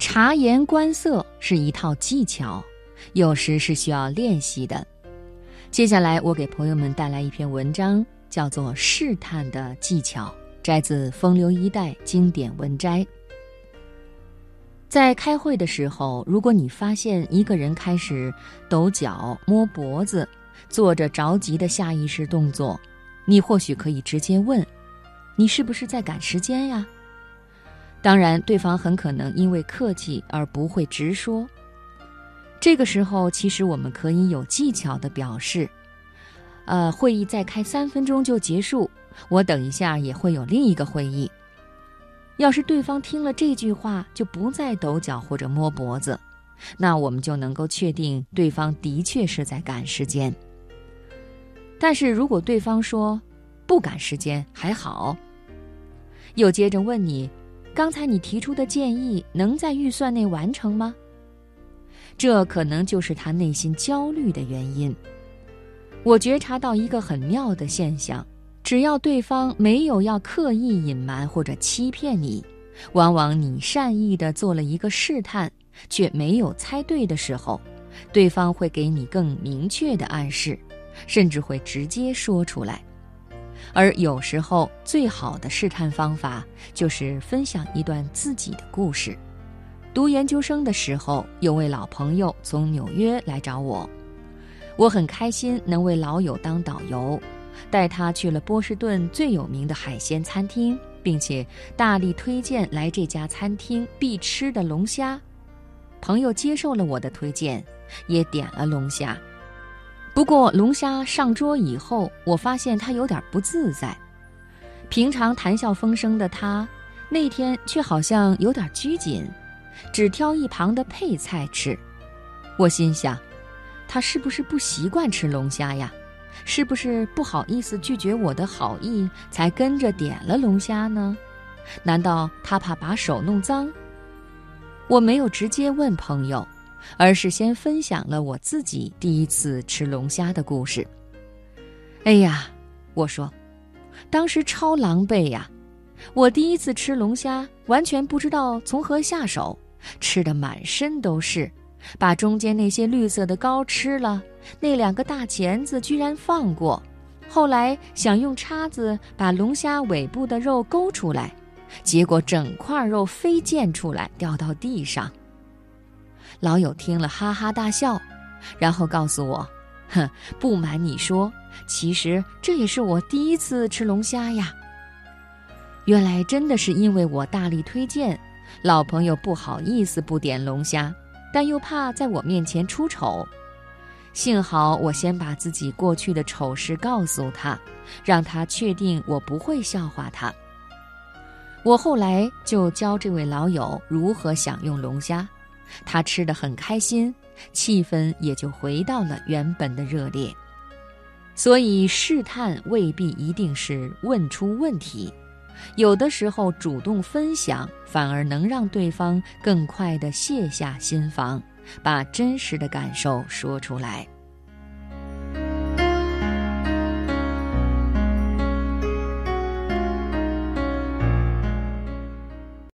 察言观色是一套技巧，有时是需要练习的。接下来，我给朋友们带来一篇文章，叫做《试探的技巧》，摘自《风流一代》经典文摘。在开会的时候，如果你发现一个人开始抖脚、摸脖子，做着着急的下意识动作，你或许可以直接问：“你是不是在赶时间呀？”当然，对方很可能因为客气而不会直说。这个时候，其实我们可以有技巧的表示：“呃，会议再开三分钟就结束，我等一下也会有另一个会议。”要是对方听了这句话就不再抖脚或者摸脖子，那我们就能够确定对方的确是在赶时间。但是如果对方说不赶时间还好，又接着问你：“刚才你提出的建议能在预算内完成吗？”这可能就是他内心焦虑的原因。我觉察到一个很妙的现象：只要对方没有要刻意隐瞒或者欺骗你，往往你善意的做了一个试探，却没有猜对的时候，对方会给你更明确的暗示，甚至会直接说出来。而有时候，最好的试探方法就是分享一段自己的故事。读研究生的时候，有位老朋友从纽约来找我，我很开心能为老友当导游，带他去了波士顿最有名的海鲜餐厅，并且大力推荐来这家餐厅必吃的龙虾。朋友接受了我的推荐，也点了龙虾。不过龙虾上桌以后，我发现他有点不自在。平常谈笑风生的他，那天却好像有点拘谨。只挑一旁的配菜吃，我心想，他是不是不习惯吃龙虾呀？是不是不好意思拒绝我的好意，才跟着点了龙虾呢？难道他怕把手弄脏？我没有直接问朋友，而是先分享了我自己第一次吃龙虾的故事。哎呀，我说，当时超狼狈呀！我第一次吃龙虾，完全不知道从何下手。吃的满身都是，把中间那些绿色的膏吃了，那两个大钳子居然放过。后来想用叉子把龙虾尾部的肉勾出来，结果整块肉飞溅出来，掉到地上。老友听了哈哈大笑，然后告诉我：“哼，不瞒你说，其实这也是我第一次吃龙虾呀。原来真的是因为我大力推荐。”老朋友不好意思不点龙虾，但又怕在我面前出丑。幸好我先把自己过去的丑事告诉他，让他确定我不会笑话他。我后来就教这位老友如何享用龙虾，他吃得很开心，气氛也就回到了原本的热烈。所以试探未必一定是问出问题。有的时候，主动分享反而能让对方更快地卸下心防，把真实的感受说出来。